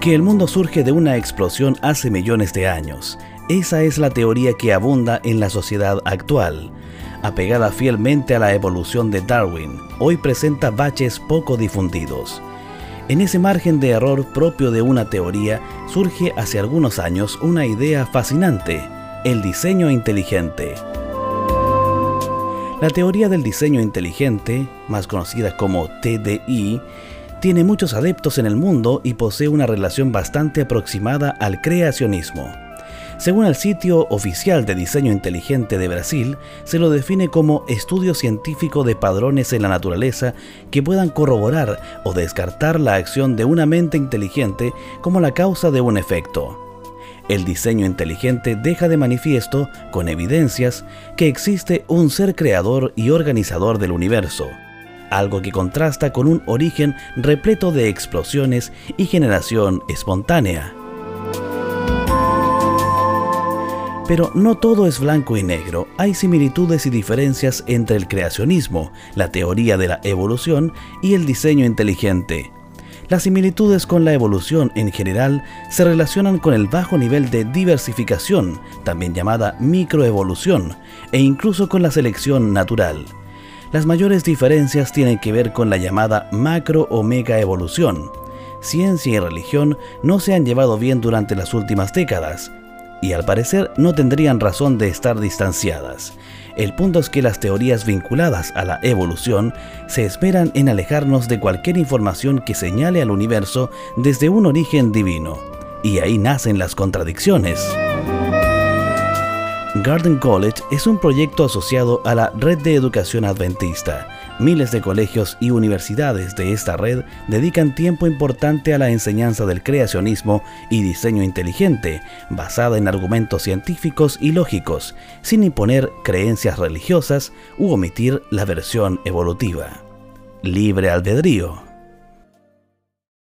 que el mundo surge de una explosión hace millones de años. Esa es la teoría que abunda en la sociedad actual. Apegada fielmente a la evolución de Darwin, hoy presenta baches poco difundidos. En ese margen de error propio de una teoría surge hace algunos años una idea fascinante, el diseño inteligente. La teoría del diseño inteligente, más conocida como TDI, tiene muchos adeptos en el mundo y posee una relación bastante aproximada al creacionismo. Según el sitio oficial de diseño inteligente de Brasil, se lo define como estudio científico de padrones en la naturaleza que puedan corroborar o descartar la acción de una mente inteligente como la causa de un efecto. El diseño inteligente deja de manifiesto, con evidencias, que existe un ser creador y organizador del universo, algo que contrasta con un origen repleto de explosiones y generación espontánea. Pero no todo es blanco y negro, hay similitudes y diferencias entre el creacionismo, la teoría de la evolución y el diseño inteligente. Las similitudes con la evolución en general se relacionan con el bajo nivel de diversificación, también llamada microevolución, e incluso con la selección natural. Las mayores diferencias tienen que ver con la llamada macro o mega evolución. Ciencia y religión no se han llevado bien durante las últimas décadas, y al parecer no tendrían razón de estar distanciadas. El punto es que las teorías vinculadas a la evolución se esperan en alejarnos de cualquier información que señale al universo desde un origen divino. Y ahí nacen las contradicciones. Garden College es un proyecto asociado a la Red de Educación Adventista. Miles de colegios y universidades de esta red dedican tiempo importante a la enseñanza del creacionismo y diseño inteligente, basada en argumentos científicos y lógicos, sin imponer creencias religiosas u omitir la versión evolutiva. Libre albedrío.